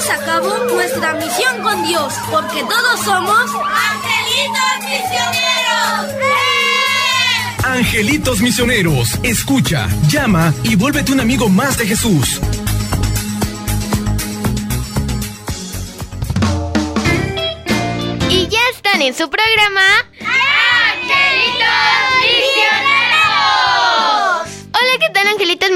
llevemos a cabo nuestra misión con Dios, porque todos somos angelitos misioneros. Angelitos misioneros, escucha, llama y vuélvete un amigo más de Jesús. Y ya están en su programa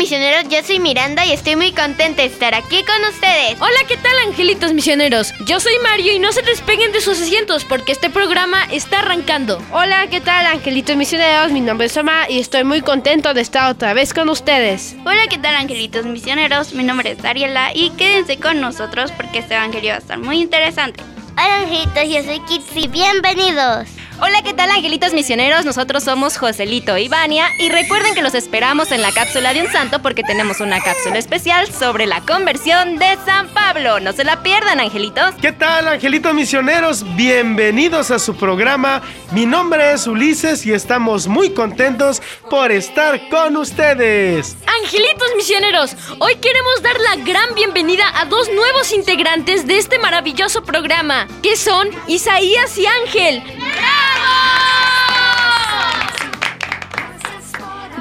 misioneros? Yo soy Miranda y estoy muy contenta de estar aquí con ustedes. Hola, ¿qué tal angelitos misioneros? Yo soy Mario y no se despeguen de sus asientos porque este programa está arrancando. Hola, ¿qué tal angelitos misioneros? Mi nombre es Oma y estoy muy contento de estar otra vez con ustedes. Hola, ¿qué tal angelitos misioneros? Mi nombre es Ariela y quédense con nosotros porque este evangelio va a estar muy interesante. Hola angelitos, yo soy Kitsi, bienvenidos. Hola, ¿qué tal angelitos misioneros? Nosotros somos Joselito y Vania y recuerden que los esperamos en la cápsula de un santo porque tenemos una cápsula especial sobre la conversión de San Pablo. No se la pierdan, angelitos. ¿Qué tal, angelitos misioneros? Bienvenidos a su programa. Mi nombre es Ulises y estamos muy contentos por estar con ustedes. Angelitos misioneros, hoy queremos dar la gran bienvenida a dos nuevos integrantes de este maravilloso programa, que son Isaías y Ángel.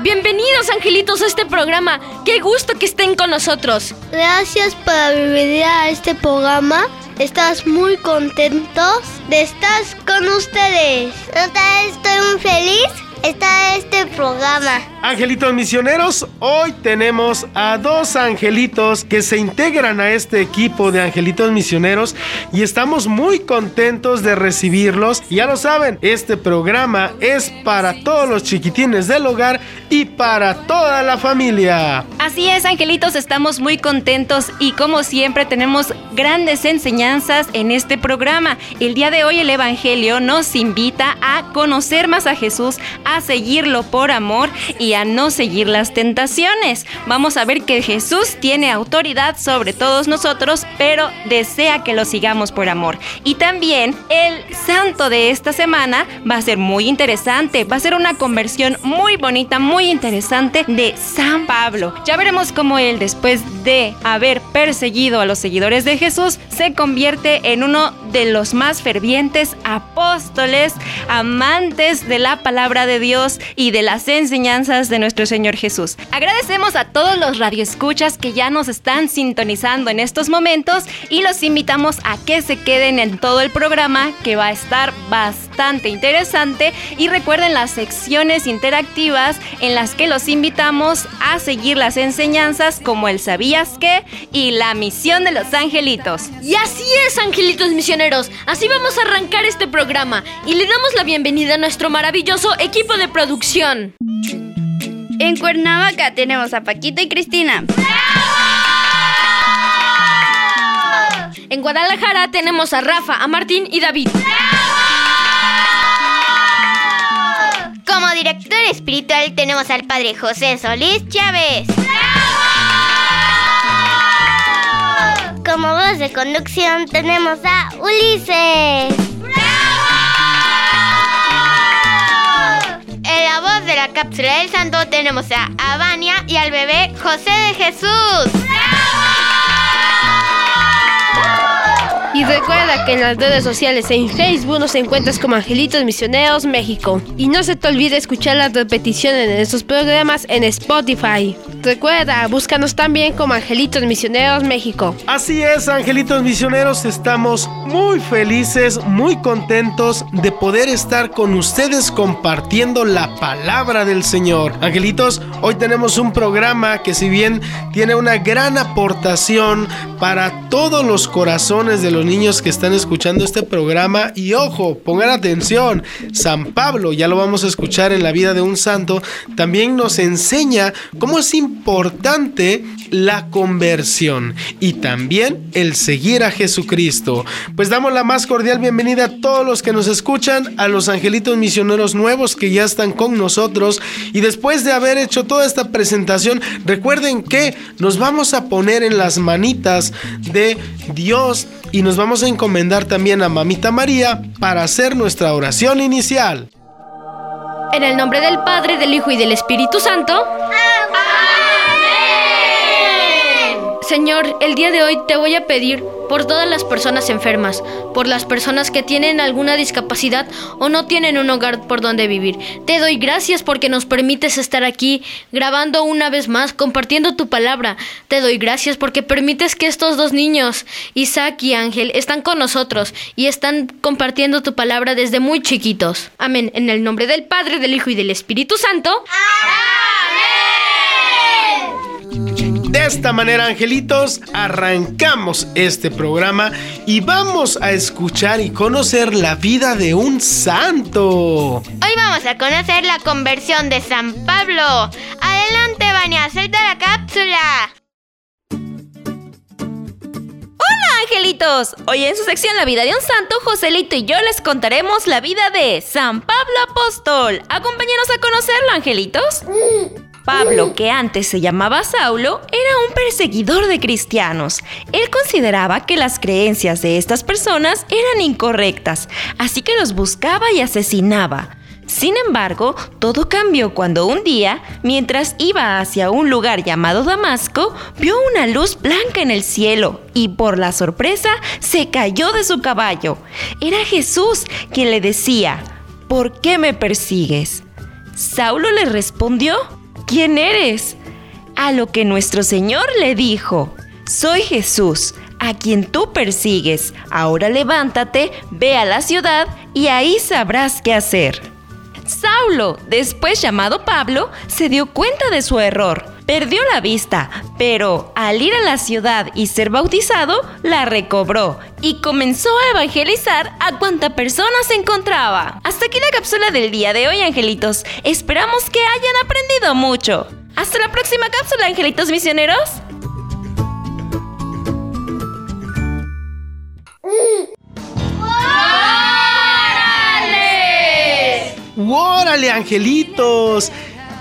Bienvenidos angelitos a este programa. Qué gusto que estén con nosotros. Gracias por venir a este programa. Estás muy contentos de estar con ustedes. Estoy muy feliz está este programa. Angelitos misioneros, hoy tenemos a dos angelitos que se integran a este equipo de angelitos misioneros y estamos muy contentos de recibirlos. Ya lo saben, este programa es para todos los chiquitines del hogar y para toda la familia. Así es, angelitos, estamos muy contentos y como siempre tenemos grandes enseñanzas en este programa. El día de hoy el Evangelio nos invita a conocer más a Jesús, a seguirlo por amor y a no seguir las tentaciones. Vamos a ver que Jesús tiene autoridad sobre todos nosotros, pero desea que lo sigamos por amor. Y también el santo de esta semana va a ser muy interesante, va a ser una conversión muy bonita, muy interesante de San Pablo. Ya veremos cómo él, después de haber perseguido a los seguidores de Jesús, se convierte en uno de los más fervientes apóstoles, amantes de la palabra de Dios y de las enseñanzas de nuestro Señor Jesús. Agradecemos a todos los radioescuchas que ya nos están sintonizando en estos momentos y los invitamos a que se queden en todo el programa que va a estar bastante interesante y recuerden las secciones interactivas en las que los invitamos a seguir las enseñanzas como el sabías que y la misión de los angelitos. Y así es, angelitos misioneros, así vamos a arrancar este programa y le damos la bienvenida a nuestro maravilloso equipo de producción. En Cuernavaca tenemos a Paquito y Cristina. En Guadalajara tenemos a Rafa, a Martín y David. Como director espiritual tenemos al padre José Solís Chávez. Como voz de conducción tenemos a Ulises. La voz de la cápsula del santo tenemos a Avania y al bebé José de Jesús. Recuerda que en las redes sociales en Facebook nos encuentras como Angelitos Misioneros México. Y no se te olvide escuchar las repeticiones de estos programas en Spotify. Recuerda, búscanos también como Angelitos Misioneros México. Así es, Angelitos Misioneros, estamos muy felices, muy contentos de poder estar con ustedes compartiendo la palabra del Señor. Angelitos, hoy tenemos un programa que si bien tiene una gran aportación para todos los corazones de los niños que están escuchando este programa. Y ojo, pongan atención, San Pablo, ya lo vamos a escuchar en la vida de un santo, también nos enseña cómo es importante la conversión y también el seguir a Jesucristo. Pues damos la más cordial bienvenida a todos los que nos escuchan, a los angelitos misioneros nuevos que ya están con nosotros. Y después de haber hecho toda esta presentación, recuerden que nos vamos a poner en las manitas de Dios y nos vamos a encomendar también a Mamita María para hacer nuestra oración inicial. En el nombre del Padre, del Hijo y del Espíritu Santo. Señor, el día de hoy te voy a pedir por todas las personas enfermas, por las personas que tienen alguna discapacidad o no tienen un hogar por donde vivir. Te doy gracias porque nos permites estar aquí grabando una vez más, compartiendo tu palabra. Te doy gracias porque permites que estos dos niños, Isaac y Ángel, están con nosotros y están compartiendo tu palabra desde muy chiquitos. Amén. En el nombre del Padre, del Hijo y del Espíritu Santo. De esta manera, angelitos, arrancamos este programa y vamos a escuchar y conocer la vida de un santo. Hoy vamos a conocer la conversión de San Pablo. Adelante, Vania, suelta la cápsula. Hola, angelitos. Hoy en su sección La vida de un santo, Joselito y yo les contaremos la vida de San Pablo Apóstol. Acompáñenos a conocerlo, angelitos. Pablo, que antes se llamaba Saulo, era un perseguidor de cristianos. Él consideraba que las creencias de estas personas eran incorrectas, así que los buscaba y asesinaba. Sin embargo, todo cambió cuando un día, mientras iba hacia un lugar llamado Damasco, vio una luz blanca en el cielo y por la sorpresa se cayó de su caballo. Era Jesús quien le decía, ¿por qué me persigues? Saulo le respondió, ¿quién eres? A lo que nuestro Señor le dijo, soy Jesús, a quien tú persigues. Ahora levántate, ve a la ciudad y ahí sabrás qué hacer. Saulo, después llamado Pablo, se dio cuenta de su error. Perdió la vista, pero al ir a la ciudad y ser bautizado, la recobró y comenzó a evangelizar a cuanta persona se encontraba. Hasta aquí la cápsula del día de hoy, angelitos. Esperamos que hayan aprendido mucho. Hasta la próxima cápsula, angelitos misioneros. ¡Órale, angelitos!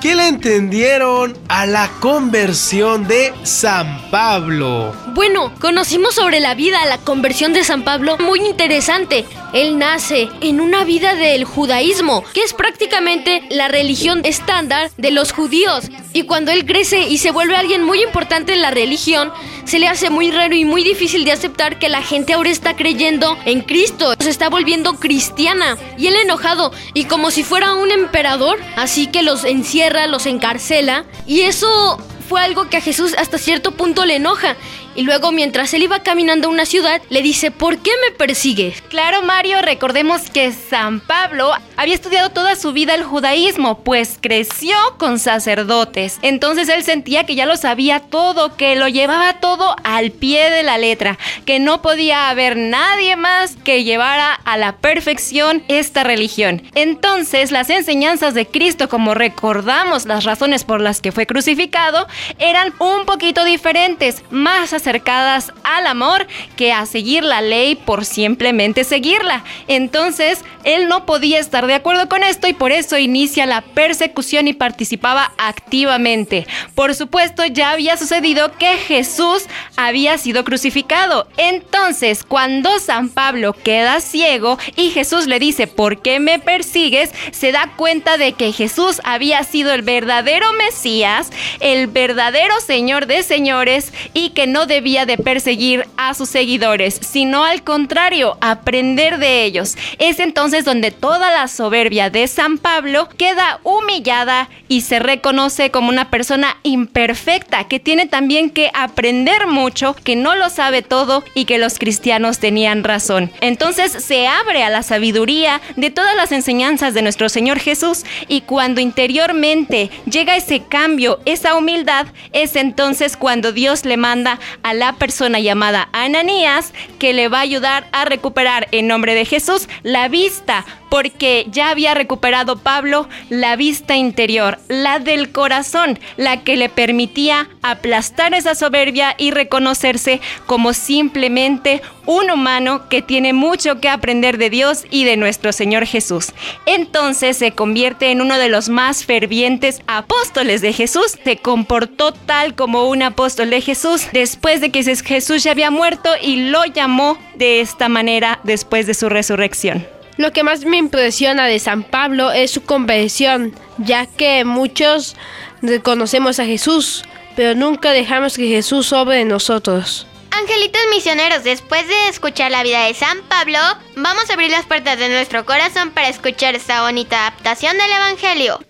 ¿Qué le entendieron a la conversión de San Pablo? Bueno, conocimos sobre la vida, la conversión de San Pablo, muy interesante. Él nace en una vida del judaísmo, que es prácticamente la religión estándar de los judíos. Y cuando él crece y se vuelve alguien muy importante en la religión, se le hace muy raro y muy difícil de aceptar que la gente ahora está creyendo en Cristo, se está volviendo cristiana. Y él enojado y como si fuera un emperador, así que los encierra, los encarcela. Y eso fue algo que a Jesús hasta cierto punto le enoja. Y luego mientras él iba caminando a una ciudad, le dice, ¿por qué me persigues? Claro, Mario, recordemos que San Pablo había estudiado toda su vida el judaísmo, pues creció con sacerdotes. Entonces él sentía que ya lo sabía todo, que lo llevaba todo al pie de la letra, que no podía haber nadie más que llevara a la perfección esta religión. Entonces las enseñanzas de Cristo, como recordamos las razones por las que fue crucificado, eran un poquito diferentes, más acercadas al amor que a seguir la ley por simplemente seguirla. Entonces, él no podía estar de acuerdo con esto y por eso inicia la persecución y participaba activamente. Por supuesto, ya había sucedido que Jesús había sido crucificado. Entonces, cuando San Pablo queda ciego y Jesús le dice, ¿por qué me persigues? Se da cuenta de que Jesús había sido el verdadero Mesías, el verdadero Señor de señores y que no debía de perseguir a sus seguidores, sino al contrario, aprender de ellos. Es entonces donde toda la soberbia de San Pablo queda humillada y se reconoce como una persona imperfecta que tiene también que aprender mucho, que no lo sabe todo y que los cristianos tenían razón. Entonces se abre a la sabiduría de todas las enseñanzas de nuestro Señor Jesús y cuando interiormente llega ese cambio, esa humildad, es entonces cuando Dios le manda a la persona llamada Ananías que le va a ayudar a recuperar en nombre de Jesús la vista, porque ya había recuperado Pablo la vista interior, la del corazón, la que le permitía aplastar esa soberbia y reconocerse como simplemente un humano que tiene mucho que aprender de Dios y de nuestro Señor Jesús. Entonces se convierte en uno de los más fervientes apóstoles de Jesús. Se comportó tal como un apóstol de Jesús después de que Jesús ya había muerto y lo llamó de esta manera después de su resurrección. Lo que más me impresiona de San Pablo es su conversión, ya que muchos reconocemos a Jesús, pero nunca dejamos que Jesús sobre nosotros. Angelitos misioneros, después de escuchar la vida de San Pablo, vamos a abrir las puertas de nuestro corazón para escuchar esta bonita adaptación del Evangelio.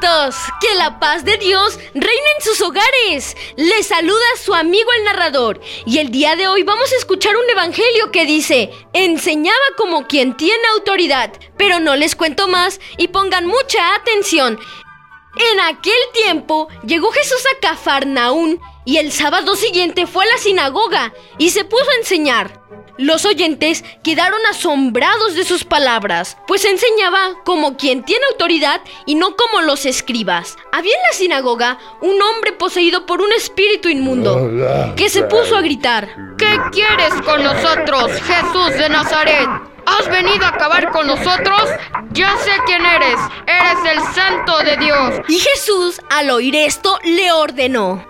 Que la paz de Dios reine en sus hogares. Les saluda su amigo el narrador y el día de hoy vamos a escuchar un evangelio que dice, enseñaba como quien tiene autoridad, pero no les cuento más y pongan mucha atención. En aquel tiempo llegó Jesús a Cafarnaún y el sábado siguiente fue a la sinagoga y se puso a enseñar. Los oyentes quedaron asombrados de sus palabras, pues enseñaba como quien tiene autoridad y no como los escribas. Había en la sinagoga un hombre poseído por un espíritu inmundo, que se puso a gritar, ¿Qué quieres con nosotros, Jesús de Nazaret? ¿Has venido a acabar con nosotros? Ya sé quién eres. Eres el santo de Dios. Y Jesús, al oír esto, le ordenó.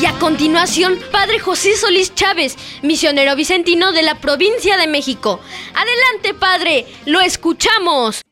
Y a continuación, Padre José Solís Chávez, misionero vicentino de la provincia de México. Adelante, Padre, lo escuchamos.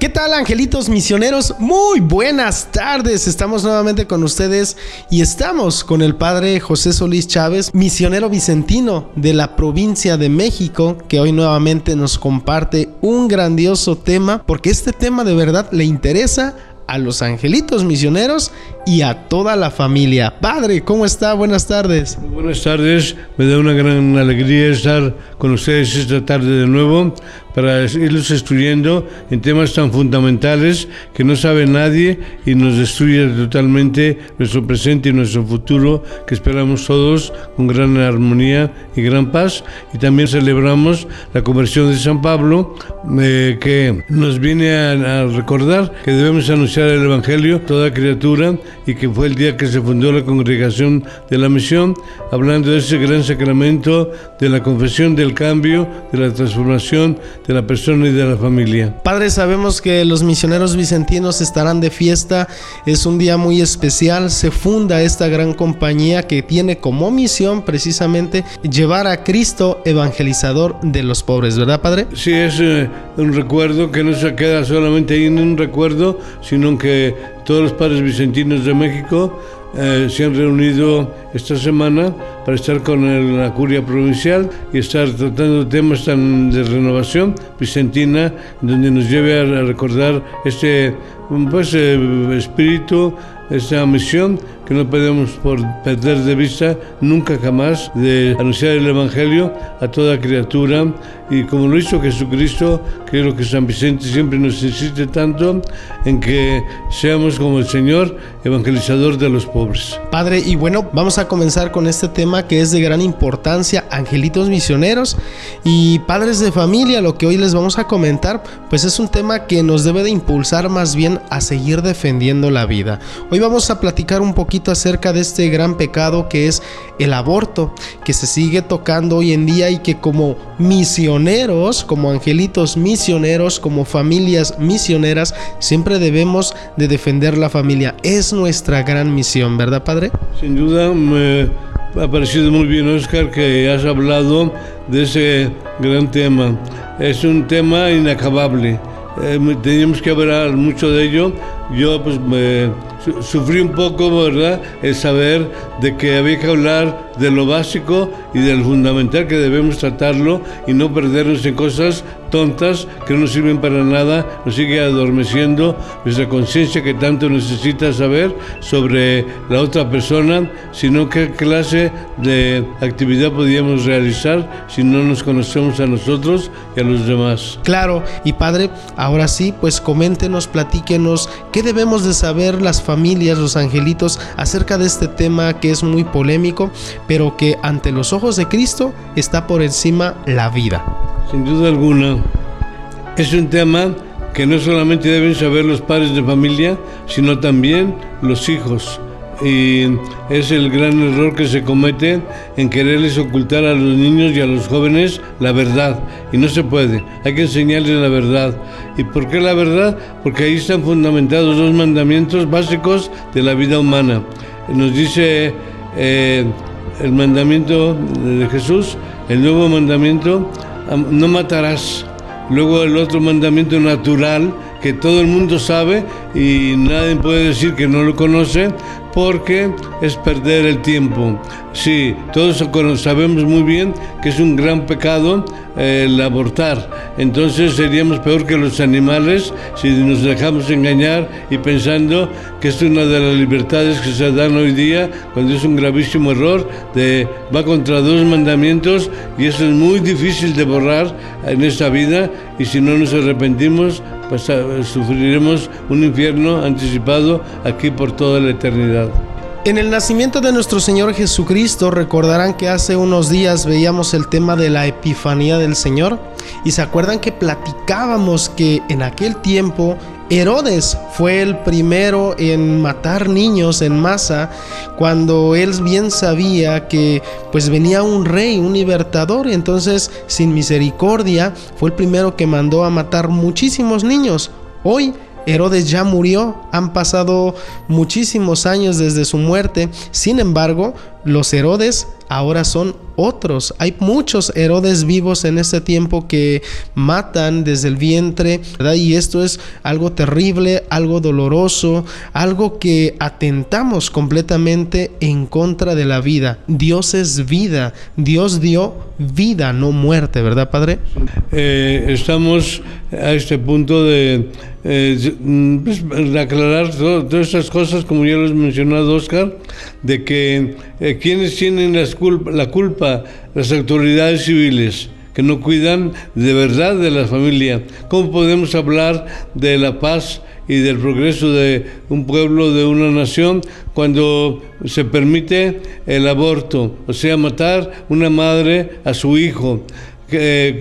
¿Qué tal angelitos misioneros? Muy buenas tardes. Estamos nuevamente con ustedes y estamos con el padre José Solís Chávez, misionero vicentino de la provincia de México, que hoy nuevamente nos comparte un grandioso tema, porque este tema de verdad le interesa a los angelitos misioneros y a toda la familia. Padre, ¿cómo está? Buenas tardes. buenas tardes, me da una gran alegría estar con ustedes esta tarde de nuevo para irlos estudiando en temas tan fundamentales que no sabe nadie y nos destruye totalmente nuestro presente y nuestro futuro que esperamos todos con gran armonía y gran paz. Y también celebramos la conversión de San Pablo eh, que nos viene a, a recordar que debemos anunciar el Evangelio a toda criatura y que fue el día que se fundó la congregación de la misión hablando de ese gran sacramento de la confesión del cambio, de la transformación de la persona y de la familia. Padre, sabemos que los misioneros vicentinos estarán de fiesta, es un día muy especial, se funda esta gran compañía que tiene como misión precisamente llevar a Cristo evangelizador de los pobres, ¿verdad, Padre? Sí, es eh, un recuerdo que no se queda solamente ahí en un recuerdo, sino que todos los padres vicentinos de México eh, se han reunido esta semana para estar con la curia provincial y estar tratando temas tan de renovación vicentina, donde nos lleve a, recordar este pues, eh, espíritu, esta misión que no podemos por perder de vista nunca jamás de anunciar el Evangelio a toda criatura y como lo hizo Jesucristo, creo que San Vicente siempre nos insiste tanto en que seamos como el Señor, evangelizador de los pobres. Padre, y bueno, vamos a comenzar con este tema que es de gran importancia, angelitos misioneros y padres de familia, lo que hoy les vamos a comentar, pues es un tema que nos debe de impulsar más bien a seguir defendiendo la vida. Hoy vamos a platicar un poquito acerca de este gran pecado que es el aborto, que se sigue tocando hoy en día y que como misioneros, como angelitos misioneros, como familias misioneras, siempre debemos de defender la familia. Es nuestra gran misión, ¿verdad, Padre? Sin duda, me ha parecido muy bien, Oscar, que has hablado de ese gran tema. Es un tema inacabable. Eh, teníamos que hablar mucho de ello. Yo pues me sufrí un poco, ¿verdad?, el saber de que había que hablar de lo básico y del fundamental que debemos tratarlo y no perdernos en cosas tontas que no sirven para nada, nos sigue adormeciendo nuestra conciencia que tanto necesita saber sobre la otra persona, sino qué clase de actividad podríamos realizar si no nos conocemos a nosotros y a los demás. Claro, y padre, ahora sí, pues coméntenos, platíquenos qué debemos de saber las familias, los angelitos acerca de este tema que es muy polémico, pero que ante los ojos de Cristo está por encima la vida. Sin duda alguna, es un tema que no solamente deben saber los padres de familia, sino también los hijos. Y es el gran error que se comete en quererles ocultar a los niños y a los jóvenes la verdad. Y no se puede, hay que enseñarles la verdad. ¿Y por qué la verdad? Porque ahí están fundamentados dos mandamientos básicos de la vida humana. Nos dice eh, el mandamiento de Jesús, el nuevo mandamiento, no matarás. Luego el otro mandamiento natural que todo el mundo sabe y nadie puede decir que no lo conoce porque es perder el tiempo. Sí, todos sabemos muy bien que es un gran pecado eh, el abortar. Entonces seríamos peor que los animales si nos dejamos engañar y pensando que es una de las libertades que se dan hoy día, cuando es un gravísimo error, de va contra dos mandamientos y eso es muy difícil de borrar en esta vida y si no nos arrepentimos, pues sufriremos un infierno anticipado aquí por toda la eternidad. En el nacimiento de nuestro Señor Jesucristo recordarán que hace unos días veíamos el tema de la Epifanía del Señor y se acuerdan que platicábamos que en aquel tiempo Herodes fue el primero en matar niños en masa cuando él bien sabía que pues venía un rey, un libertador, y entonces sin misericordia fue el primero que mandó a matar muchísimos niños. Hoy Herodes ya murió, han pasado muchísimos años desde su muerte, sin embargo, los Herodes ahora son otros. Hay muchos Herodes vivos en este tiempo que matan desde el vientre, Y esto es algo terrible, algo doloroso, algo que atentamos completamente en contra de la vida. Dios es vida, Dios dio vida, no muerte, ¿verdad, Padre? Eh, estamos a este punto de eh, pues, aclarar todas estas cosas, como ya lo has mencionado, Oscar, de que quienes tienen la culpa, las autoridades civiles, que no cuidan de verdad de la familia. ¿Cómo podemos hablar de la paz y del progreso de un pueblo, de una nación, cuando se permite el aborto, o sea, matar una madre a su hijo?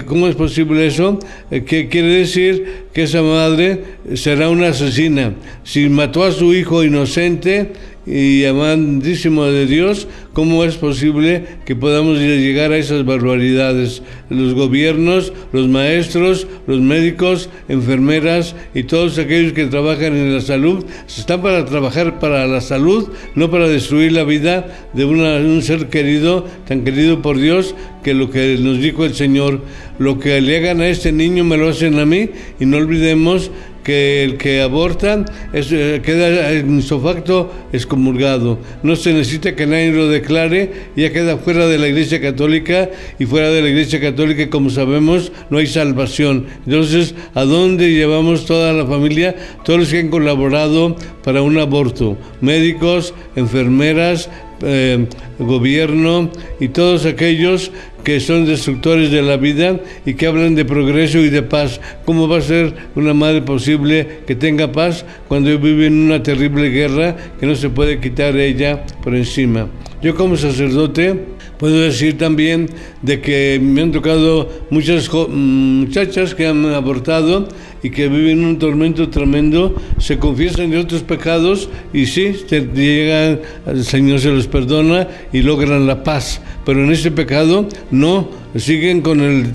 ¿Cómo es posible eso? Eh, ¿Qué quiere decir que esa madre será una asesina? Si mató a su hijo inocente y amadísimo de Dios, ¿cómo es posible que podamos llegar a esas barbaridades? Los gobiernos, los maestros, los médicos, enfermeras y todos aquellos que trabajan en la salud, están para trabajar para la salud, no para destruir la vida de un ser querido, tan querido por Dios, que lo que nos dijo el Señor, lo que le hagan a este niño me lo hacen a mí, y no olvidemos que el que aborta es, eh, queda en su facto excomulgado. No se necesita que nadie lo declare, ya queda fuera de la Iglesia Católica y fuera de la Iglesia Católica, como sabemos, no hay salvación. Entonces, ¿a dónde llevamos toda la familia? Todos los que han colaborado para un aborto, médicos, enfermeras, eh, gobierno y todos aquellos que son destructores de la vida y que hablan de progreso y de paz. ¿Cómo va a ser una madre posible que tenga paz cuando vive en una terrible guerra que no se puede quitar ella por encima? Yo como sacerdote puedo decir también de que me han tocado muchas muchachas que han abortado y que viven un tormento tremendo, se confiesan de otros pecados y sí, llegan, el Señor se los perdona y logran la paz. Pero en ese pecado no, siguen con el,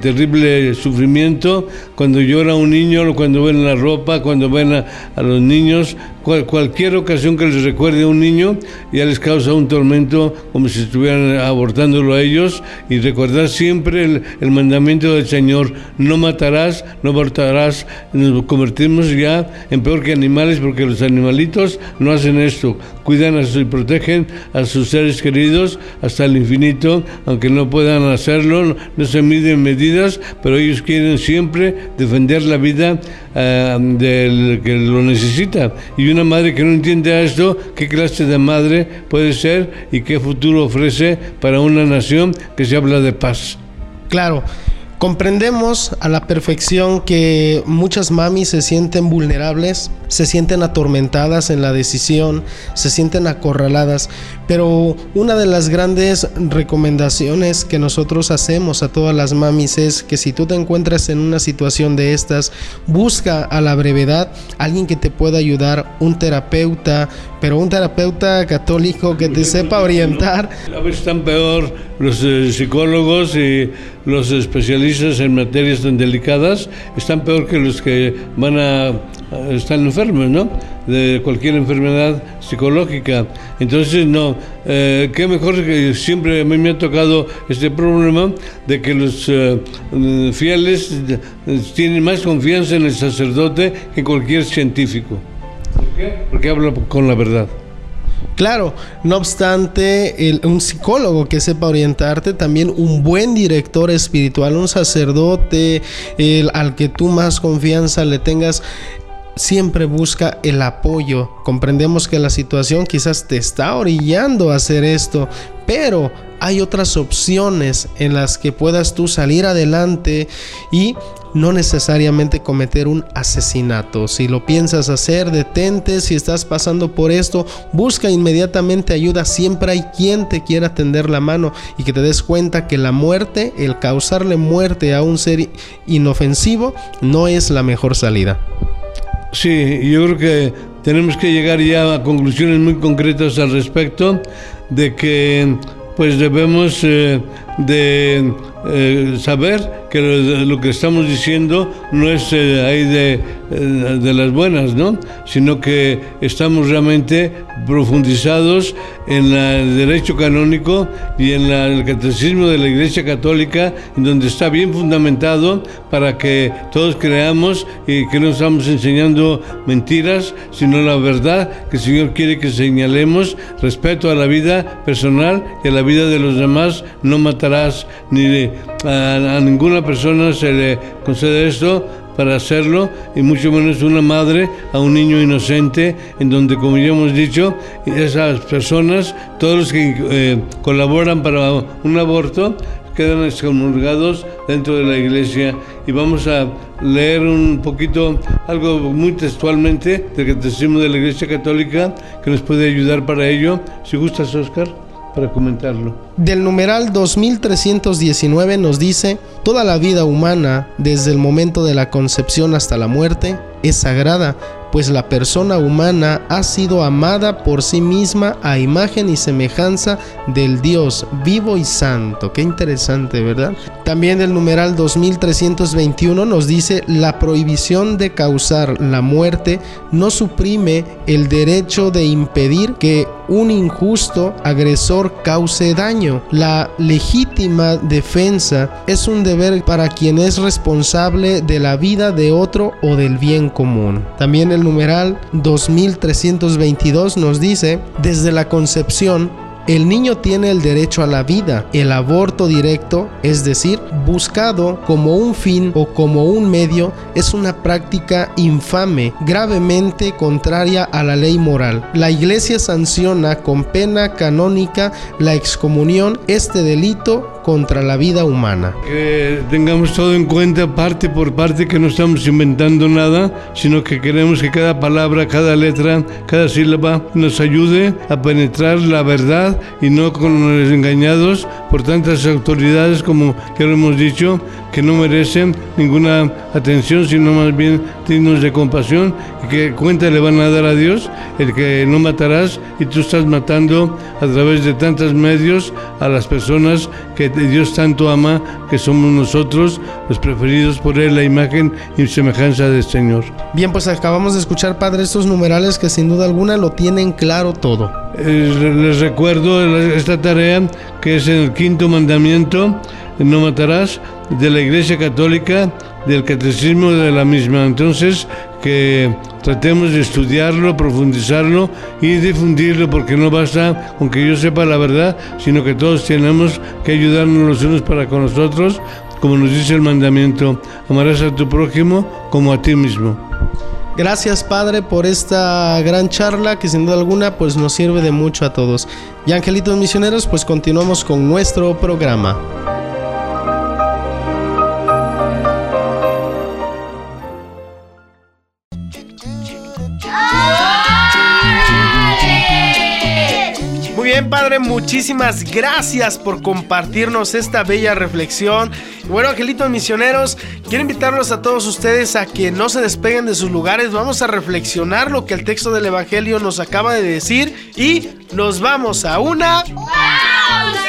terrible sufrimiento. Cuando llora un niño, cuando ven la ropa, cuando ven a, los niños, cualquier ocasión que les recuerde a un niño ya les causa un tormento como si estuvieran abortándolo a ellos. Y recordar siempre el, el mandamiento del Señor, no matarás, no abortarás, nos convertimos ya en peor que animales porque los animalitos no hacen esto, cuidan y protegen a sus seres queridos hasta el infinito, aunque no puedan hacerlo, no se miden medidas, pero ellos quieren siempre defender la vida eh, del que lo necesita. Y una madre que no entiende esto, ¿qué clase de madre puede ser y qué futuro ofrece para una nación que se habla de paz? Claro. Comprendemos a la perfección que muchas mamis se sienten vulnerables, se sienten atormentadas en la decisión, se sienten acorraladas, pero una de las grandes recomendaciones que nosotros hacemos a todas las mamis es que si tú te encuentras en una situación de estas, busca a la brevedad alguien que te pueda ayudar, un terapeuta, pero un terapeuta católico que te sepa orientar. A veces están peor los eh, psicólogos y los especialistas en materias tan delicadas, están peor que los que van a, estar enfermos, ¿no? De cualquier enfermedad psicológica. Entonces, no, eh, qué mejor que siempre a mí me ha tocado este problema de que los eh, fieles tienen más confianza en el sacerdote que cualquier científico. Porque habla con la verdad. Claro, no obstante, un psicólogo que sepa orientarte, también un buen director espiritual, un sacerdote el, al que tú más confianza le tengas, siempre busca el apoyo. Comprendemos que la situación quizás te está orillando a hacer esto, pero hay otras opciones en las que puedas tú salir adelante y no necesariamente cometer un asesinato. Si lo piensas hacer, detente. Si estás pasando por esto, busca inmediatamente ayuda. Siempre hay quien te quiera tender la mano y que te des cuenta que la muerte, el causarle muerte a un ser inofensivo, no es la mejor salida. Sí, yo creo que tenemos que llegar ya a conclusiones muy concretas al respecto de que pues debemos eh, de eh, saber que lo, que estamos diciendo no es eh, ahí de, eh, de, las buenas, ¿no? Sino que estamos realmente profundizados en el derecho canónico y en el catecismo de la Iglesia Católica, donde está bien fundamentado para que todos creamos y que no estamos enseñando mentiras, sino la verdad que el Señor quiere que señalemos, respeto a la vida personal y a la vida de los demás, no ni a, ninguna persona se le concede esto para hacerlo y mucho menos una madre a un niño inocente en donde como ya hemos dicho esas personas todos los que eh, colaboran para un aborto quedan excomulgados dentro de la iglesia. Y vamos a leer un poquito algo muy textualmente del catecismo de la iglesia católica que nos puede ayudar para ello. Si gustas Oscar comentarlo. Del numeral 2319 nos dice, toda la vida humana, desde el momento de la concepción hasta la muerte, es sagrada, pues la persona humana ha sido amada por sí misma a imagen y semejanza del Dios vivo y santo. Qué interesante, ¿verdad? También el numeral 2321 nos dice, la prohibición de causar la muerte no suprime el derecho de impedir que un injusto agresor cause daño. La legítima defensa es un deber para quien es responsable de la vida de otro o del bien común. También el numeral 2322 nos dice, desde la concepción, el niño tiene el derecho a la vida. El aborto directo, es decir, buscado como un fin o como un medio, es una práctica infame, gravemente contraria a la ley moral. La Iglesia sanciona con pena canónica la excomunión este delito contra la vida humana. Que tengamos todo en cuenta parte por parte, que no estamos inventando nada, sino que queremos que cada palabra, cada letra, cada sílaba nos ayude a penetrar la verdad y no con los engañados por tantas autoridades como ya lo hemos dicho, que no merecen ninguna atención, sino más bien dignos de compasión y que cuenta le van a dar a Dios el que no matarás y tú estás matando a través de tantos medios a las personas que Dios tanto ama, que somos nosotros los preferidos por Él, la imagen y semejanza del Señor. Bien, pues acabamos de escuchar, Padre, estos numerales que sin duda alguna lo tienen claro todo. Eh, les recuerdo esta tarea que es el quinto mandamiento no matarás, de la Iglesia Católica, del Catecismo de la misma. Entonces, que tratemos de estudiarlo, profundizarlo y difundirlo, porque no basta con que yo sepa la verdad, sino que todos tenemos que ayudarnos los unos para con los otros, como nos dice el mandamiento, amarás a tu prójimo como a ti mismo. Gracias Padre por esta gran charla que sin duda alguna pues nos sirve de mucho a todos. Y angelitos misioneros pues continuamos con nuestro programa. Bien, Padre, muchísimas gracias por compartirnos esta bella reflexión. Bueno, angelitos misioneros, quiero invitarlos a todos ustedes a que no se despeguen de sus lugares. Vamos a reflexionar lo que el texto del Evangelio nos acaba de decir y nos vamos a una... ¡Pausa!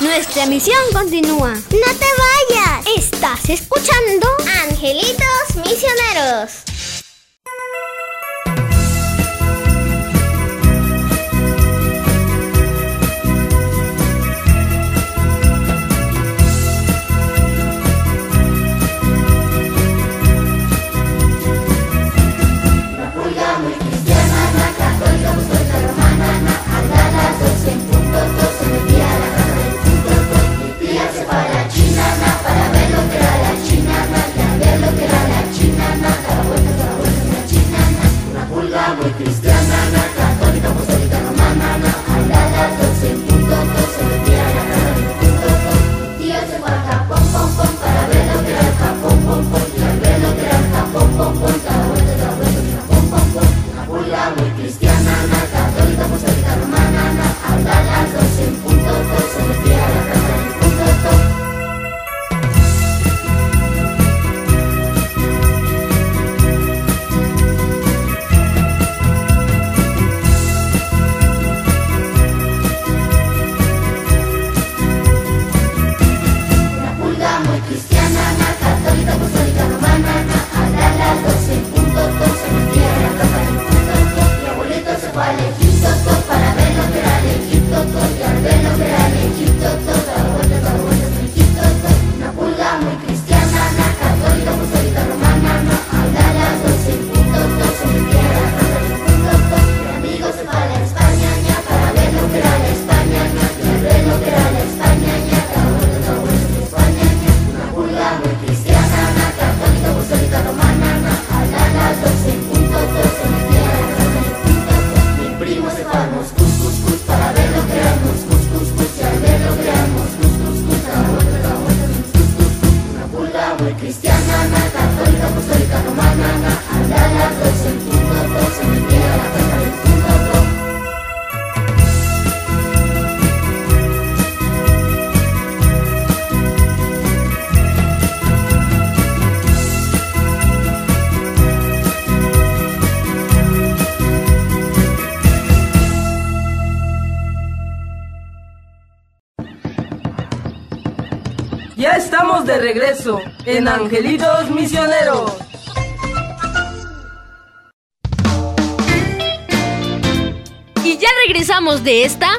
Nuestra misión continúa. No te vayas. Estás escuchando Angelitos Misioneros. En Angelitos Misioneros. Y ya regresamos de esta.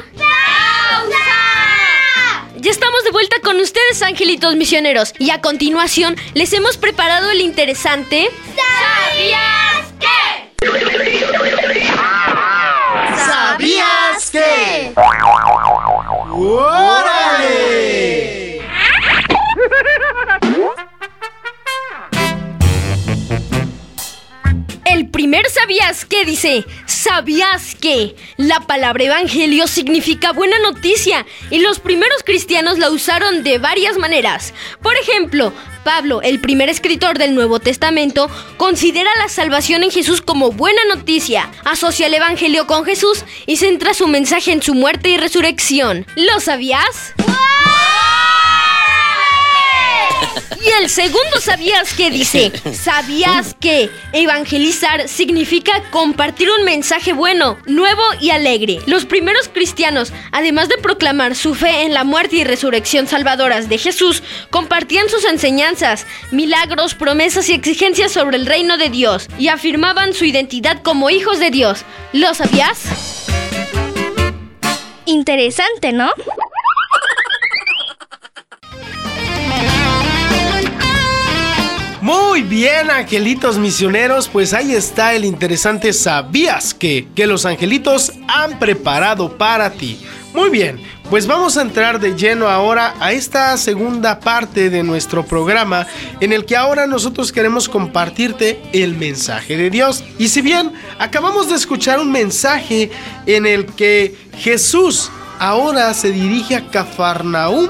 Ya estamos de vuelta con ustedes, angelitos misioneros. Y a continuación les hemos preparado el interesante. ¿Sabías qué? ¿Sabías qué? ¡Órale! Primer sabías que dice, ¿sabías que? La palabra evangelio significa buena noticia y los primeros cristianos la usaron de varias maneras. Por ejemplo, Pablo, el primer escritor del Nuevo Testamento, considera la salvación en Jesús como buena noticia, asocia el Evangelio con Jesús y centra su mensaje en su muerte y resurrección. ¿Lo sabías? Y el segundo sabías que dice, sabías que evangelizar significa compartir un mensaje bueno, nuevo y alegre. Los primeros cristianos, además de proclamar su fe en la muerte y resurrección salvadoras de Jesús, compartían sus enseñanzas, milagros, promesas y exigencias sobre el reino de Dios y afirmaban su identidad como hijos de Dios. ¿Lo sabías? Interesante, ¿no? Muy bien, angelitos misioneros, pues ahí está el interesante ¿Sabías que? Que los angelitos han preparado para ti. Muy bien, pues vamos a entrar de lleno ahora a esta segunda parte de nuestro programa en el que ahora nosotros queremos compartirte el mensaje de Dios. Y si bien acabamos de escuchar un mensaje en el que Jesús ahora se dirige a Cafarnaúm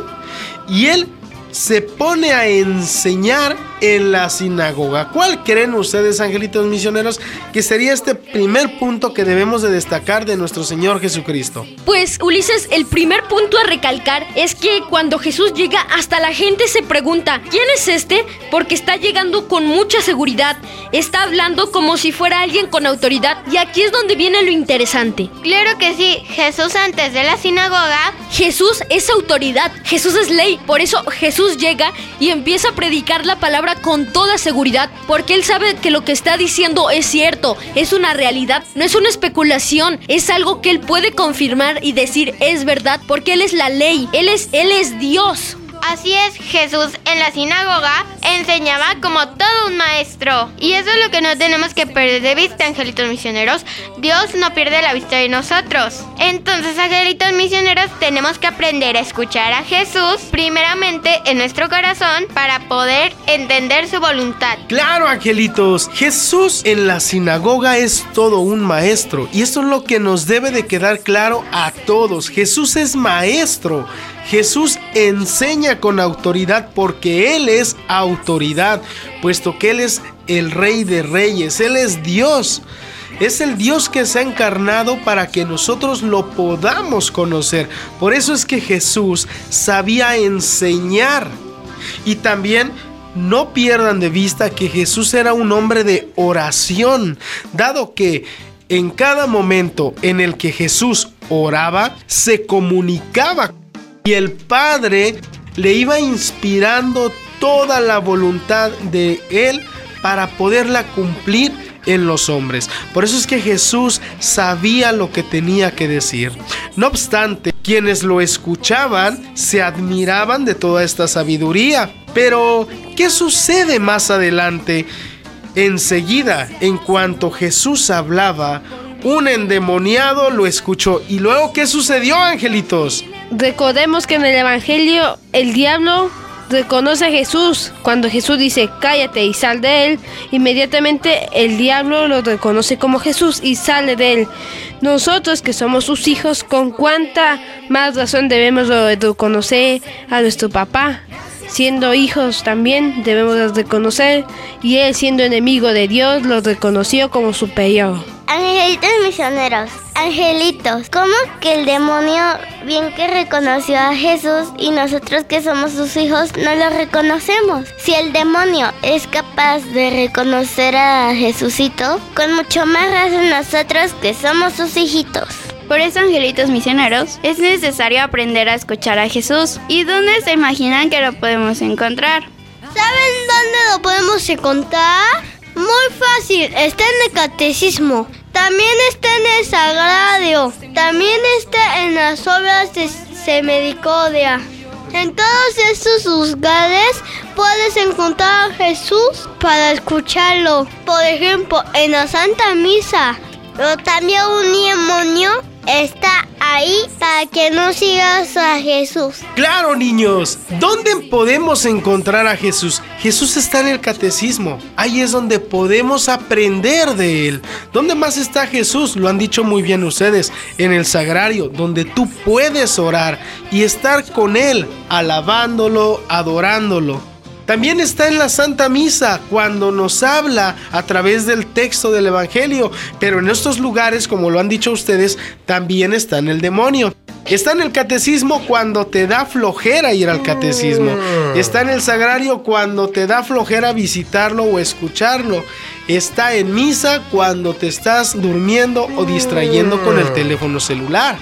y él se pone a enseñar en la sinagoga. ¿Cuál creen ustedes, angelitos misioneros, que sería este primer punto que debemos de destacar de nuestro Señor Jesucristo? Pues, Ulises, el primer punto a recalcar es que cuando Jesús llega, hasta la gente se pregunta, ¿quién es este? Porque está llegando con mucha seguridad, está hablando como si fuera alguien con autoridad, y aquí es donde viene lo interesante. Claro que sí, Jesús antes de la sinagoga. Jesús es autoridad, Jesús es ley, por eso Jesús llega y empieza a predicar la palabra con toda seguridad porque él sabe que lo que está diciendo es cierto, es una realidad, no es una especulación, es algo que él puede confirmar y decir es verdad porque él es la ley, él es él es Dios. Así es, Jesús en la sinagoga enseñaba como todo un maestro. Y eso es lo que no tenemos que perder de vista, angelitos misioneros. Dios no pierde la vista de nosotros. Entonces, angelitos misioneros, tenemos que aprender a escuchar a Jesús primeramente en nuestro corazón para poder entender su voluntad. Claro, angelitos. Jesús en la sinagoga es todo un maestro. Y esto es lo que nos debe de quedar claro a todos. Jesús es maestro. Jesús enseña con autoridad porque Él es autoridad, puesto que Él es el Rey de Reyes, Él es Dios. Es el Dios que se ha encarnado para que nosotros lo podamos conocer. Por eso es que Jesús sabía enseñar. Y también no pierdan de vista que Jesús era un hombre de oración, dado que en cada momento en el que Jesús oraba, se comunicaba y el Padre le iba inspirando toda la voluntad de Él para poderla cumplir en los hombres. Por eso es que Jesús sabía lo que tenía que decir. No obstante, quienes lo escuchaban se admiraban de toda esta sabiduría. Pero, ¿qué sucede más adelante? Enseguida, en cuanto Jesús hablaba, un endemoniado lo escuchó. ¿Y luego qué sucedió, angelitos? Recordemos que en el Evangelio el diablo reconoce a Jesús. Cuando Jesús dice cállate y sal de él, inmediatamente el diablo lo reconoce como Jesús y sale de él. Nosotros que somos sus hijos, con cuánta más razón debemos reconocer a nuestro papá. Siendo hijos también debemos reconocer y él siendo enemigo de Dios lo reconoció como superior. Angelitos misioneros, angelitos, ¿cómo que el demonio bien que reconoció a Jesús y nosotros que somos sus hijos no lo reconocemos? Si el demonio es capaz de reconocer a Jesucito, con mucho más razón nosotros que somos sus hijitos. Por eso, angelitos misioneros, es necesario aprender a escuchar a Jesús. ¿Y dónde se imaginan que lo podemos encontrar? ¿Saben dónde lo podemos encontrar? Muy fácil, está en el catecismo. También está en el sagrario. También está en las obras de Semedicodia. En todos estos lugares puedes encontrar a Jesús para escucharlo. Por ejemplo, en la Santa Misa. Pero también un demonio está ahí para que no sigas a Jesús. Claro, niños. ¿Dónde podemos encontrar a Jesús? Jesús está en el catecismo. Ahí es donde podemos aprender de Él. ¿Dónde más está Jesús? Lo han dicho muy bien ustedes. En el sagrario, donde tú puedes orar y estar con Él, alabándolo, adorándolo. También está en la Santa Misa cuando nos habla a través del texto del Evangelio. Pero en estos lugares, como lo han dicho ustedes, también está en el demonio. Está en el catecismo cuando te da flojera ir al catecismo. Está en el sagrario cuando te da flojera visitarlo o escucharlo. Está en misa cuando te estás durmiendo o distrayendo con el teléfono celular.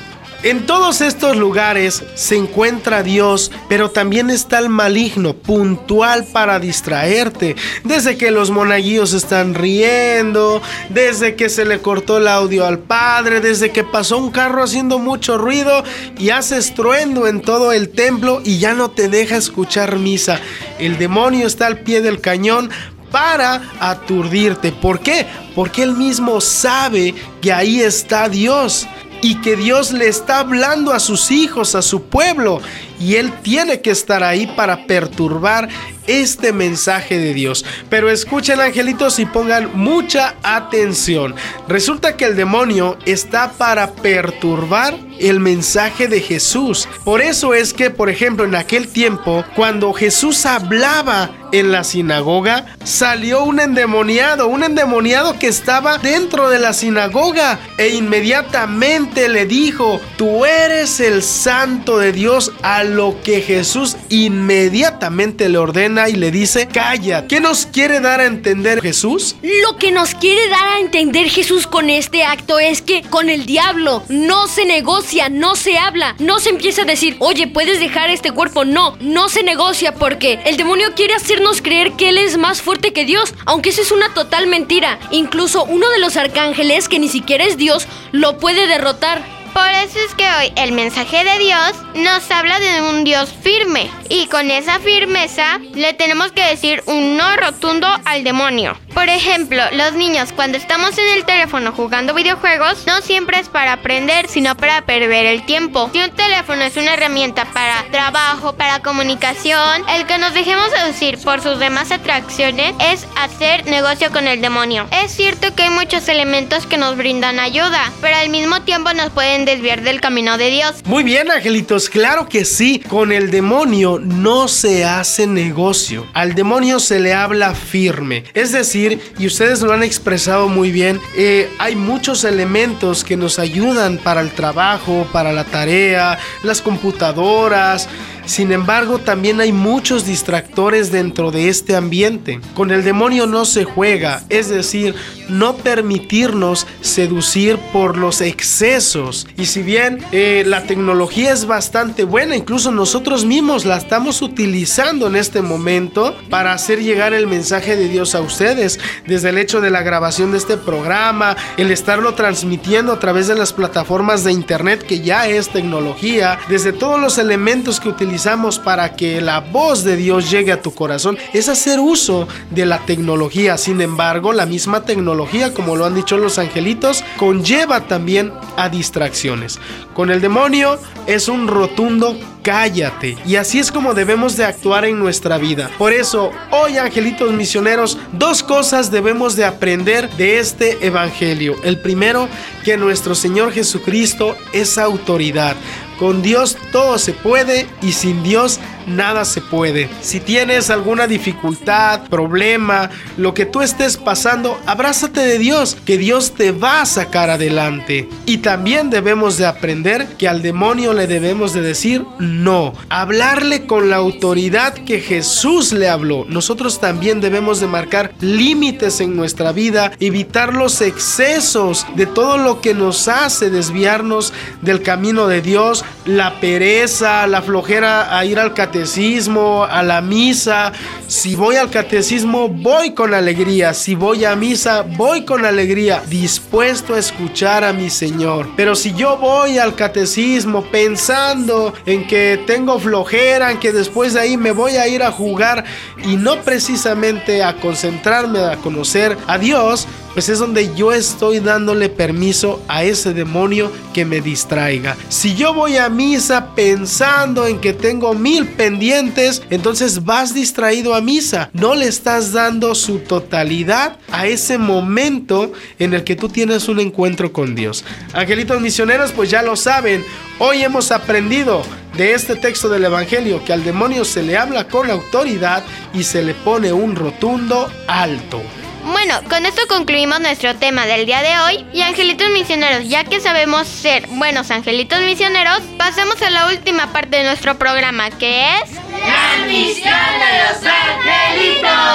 En todos estos lugares se encuentra Dios, pero también está el maligno, puntual para distraerte. Desde que los monaguillos están riendo, desde que se le cortó el audio al padre, desde que pasó un carro haciendo mucho ruido y hace estruendo en todo el templo y ya no te deja escuchar misa. El demonio está al pie del cañón para aturdirte. ¿Por qué? Porque él mismo sabe que ahí está Dios y que Dios le está hablando a sus hijos, a su pueblo, y Él tiene que estar ahí para perturbar este mensaje de Dios. Pero escuchen angelitos y pongan mucha atención. Resulta que el demonio está para perturbar el mensaje de Jesús. Por eso es que, por ejemplo, en aquel tiempo, cuando Jesús hablaba en la sinagoga, salió un endemoniado, un endemoniado que estaba dentro de la sinagoga e inmediatamente le dijo, tú eres el santo de Dios, a lo que Jesús inmediatamente le ordena y le dice, calla. ¿Qué nos quiere dar a entender Jesús? Lo que nos quiere dar a entender Jesús con este acto es que con el diablo no se negocia, no se habla, no se empieza a decir, oye, puedes dejar este cuerpo. No, no se negocia porque el demonio quiere hacernos creer que Él es más fuerte que Dios, aunque eso es una total mentira. Incluso uno de los arcángeles, que ni siquiera es Dios, lo puede derrotar. Por eso es que hoy el mensaje de Dios nos habla de un Dios firme y con esa firmeza le tenemos que decir un no rotundo al demonio. Por ejemplo, los niños cuando estamos en el teléfono jugando videojuegos no siempre es para aprender, sino para perder el tiempo. Si un teléfono es una herramienta para trabajo, para comunicación, el que nos dejemos seducir por sus demás atracciones es hacer negocio con el demonio. Es cierto que hay muchos elementos que nos brindan ayuda, pero al mismo tiempo nos pueden desviar del camino de Dios. Muy bien, angelitos, claro que sí. Con el demonio no se hace negocio. Al demonio se le habla firme. Es decir, y ustedes lo han expresado muy bien, eh, hay muchos elementos que nos ayudan para el trabajo, para la tarea, las computadoras. Sin embargo, también hay muchos distractores dentro de este ambiente. Con el demonio no se juega, es decir, no permitirnos seducir por los excesos. Y si bien eh, la tecnología es bastante buena, incluso nosotros mismos la estamos utilizando en este momento para hacer llegar el mensaje de Dios a ustedes, desde el hecho de la grabación de este programa, el estarlo transmitiendo a través de las plataformas de internet que ya es tecnología, desde todos los elementos que utilizamos para que la voz de Dios llegue a tu corazón es hacer uso de la tecnología. Sin embargo, la misma tecnología, como lo han dicho los angelitos, conlleva también a distracciones. Con el demonio es un rotundo cállate. Y así es como debemos de actuar en nuestra vida. Por eso, hoy angelitos misioneros, dos cosas debemos de aprender de este evangelio. El primero, que nuestro Señor Jesucristo es autoridad. Con Dios todo se puede y sin Dios nada se puede. Si tienes alguna dificultad, problema, lo que tú estés pasando, abrázate de Dios, que Dios te va a sacar adelante. Y también debemos de aprender que al demonio le debemos de decir no, hablarle con la autoridad que Jesús le habló. Nosotros también debemos de marcar límites en nuestra vida, evitar los excesos de todo lo que nos hace desviarnos del camino de Dios, la pereza, la flojera a ir al catecismo, a la misa. Si voy al catecismo, voy con alegría. Si voy a misa, voy con alegría, dispuesto a escuchar a mi Señor. Pero si yo voy al catecismo pensando en que tengo flojera, en que después de ahí me voy a ir a jugar y no precisamente a concentrarme a conocer a Dios, pues es donde yo estoy dándole permiso a ese demonio que me distraiga. Si yo voy a misa pensando en que tengo mil pendientes, entonces vas distraído a misa. No le estás dando su totalidad a ese momento en el que tú tienes un encuentro con Dios. Angelitos misioneros, pues ya lo saben, hoy hemos aprendido de este texto del Evangelio que al demonio se le habla con autoridad y se le pone un rotundo alto. Bueno, con esto concluimos nuestro tema del día de hoy. Y angelitos misioneros, ya que sabemos ser buenos angelitos misioneros, pasamos a la última parte de nuestro programa, que es... La misión de los angelitos.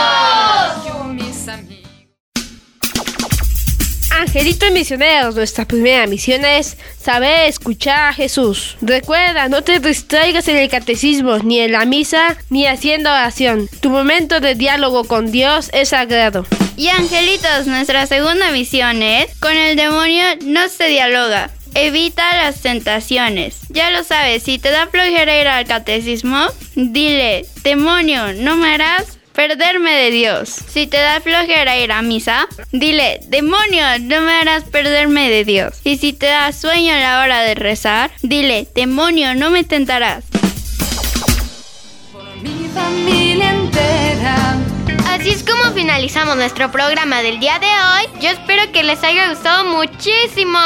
Angelitos misioneros, nuestra primera misión es saber escuchar a Jesús. Recuerda, no te distraigas en el catecismo, ni en la misa, ni haciendo oración. Tu momento de diálogo con Dios es sagrado. Y angelitos, nuestra segunda misión es, con el demonio no se dialoga. Evita las tentaciones. Ya lo sabes, si te da flojera ir al catecismo, dile, demonio, no me harás perderme de Dios. Si te da flojera ir a misa, dile, demonio, no me harás perderme de Dios. Y si te da sueño a la hora de rezar, dile, demonio, no me tentarás. Entera. Así es como finalizamos nuestro programa del día de hoy. Yo espero que les haya gustado muchísimo.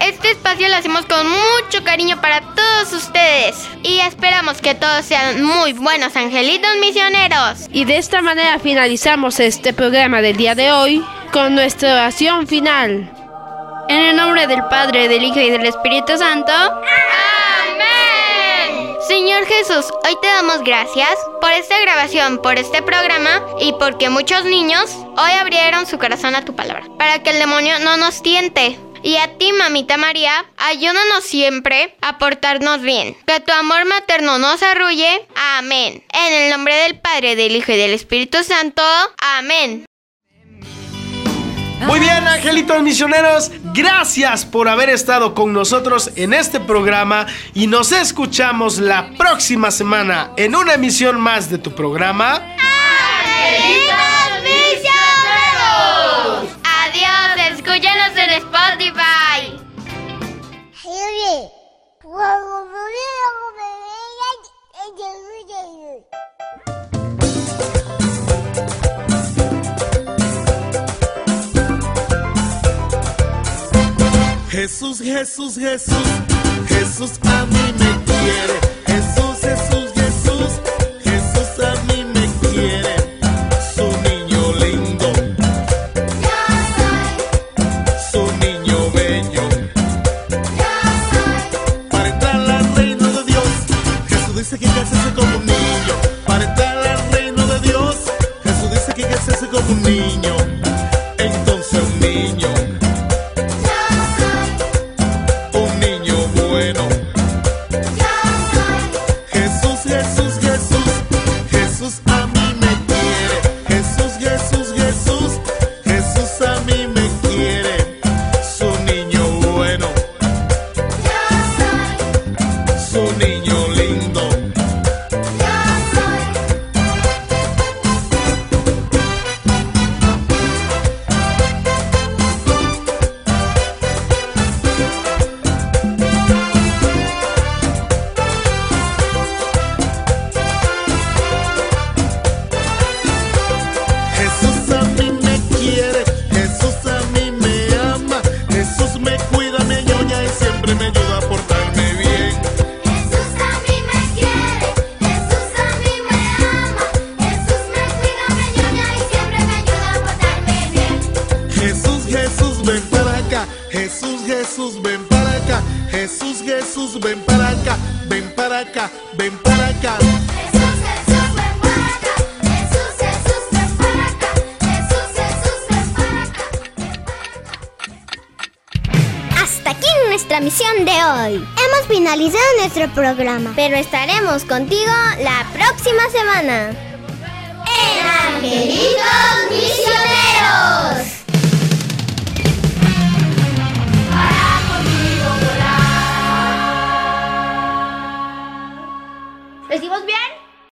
Este espacio lo hacemos con mucho cariño para todos ustedes. Y esperamos que todos sean muy buenos angelitos misioneros. Y de esta manera finalizamos este programa del día de hoy con nuestra oración final. En el nombre del Padre, del Hijo y del Espíritu Santo. Señor Jesús, hoy te damos gracias por esta grabación, por este programa y porque muchos niños hoy abrieron su corazón a tu palabra, para que el demonio no nos tiente. Y a ti, mamita María, ayúdanos siempre a portarnos bien. Que tu amor materno nos arrulle. Amén. En el nombre del Padre, del Hijo y del Espíritu Santo. Amén. Muy bien, angelitos misioneros, gracias por haber estado con nosotros en este programa y nos escuchamos la próxima semana en una emisión más de tu programa. ¡Angelitos misioneros! Adiós, escúchanos en Spotify. Jesús, Jesús, Jesús, Jesús a mí me quiere. Jesús, Jesús, Jesús, Jesús a mí me quiere. Programa, pero estaremos contigo la próxima semana.